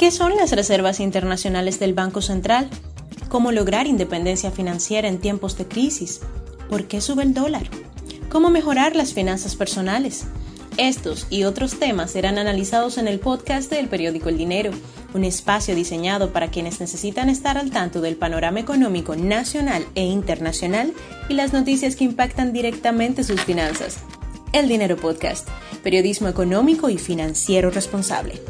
¿Qué son las reservas internacionales del Banco Central? ¿Cómo lograr independencia financiera en tiempos de crisis? ¿Por qué sube el dólar? ¿Cómo mejorar las finanzas personales? Estos y otros temas serán analizados en el podcast del periódico El Dinero, un espacio diseñado para quienes necesitan estar al tanto del panorama económico nacional e internacional y las noticias que impactan directamente sus finanzas. El Dinero Podcast, periodismo económico y financiero responsable.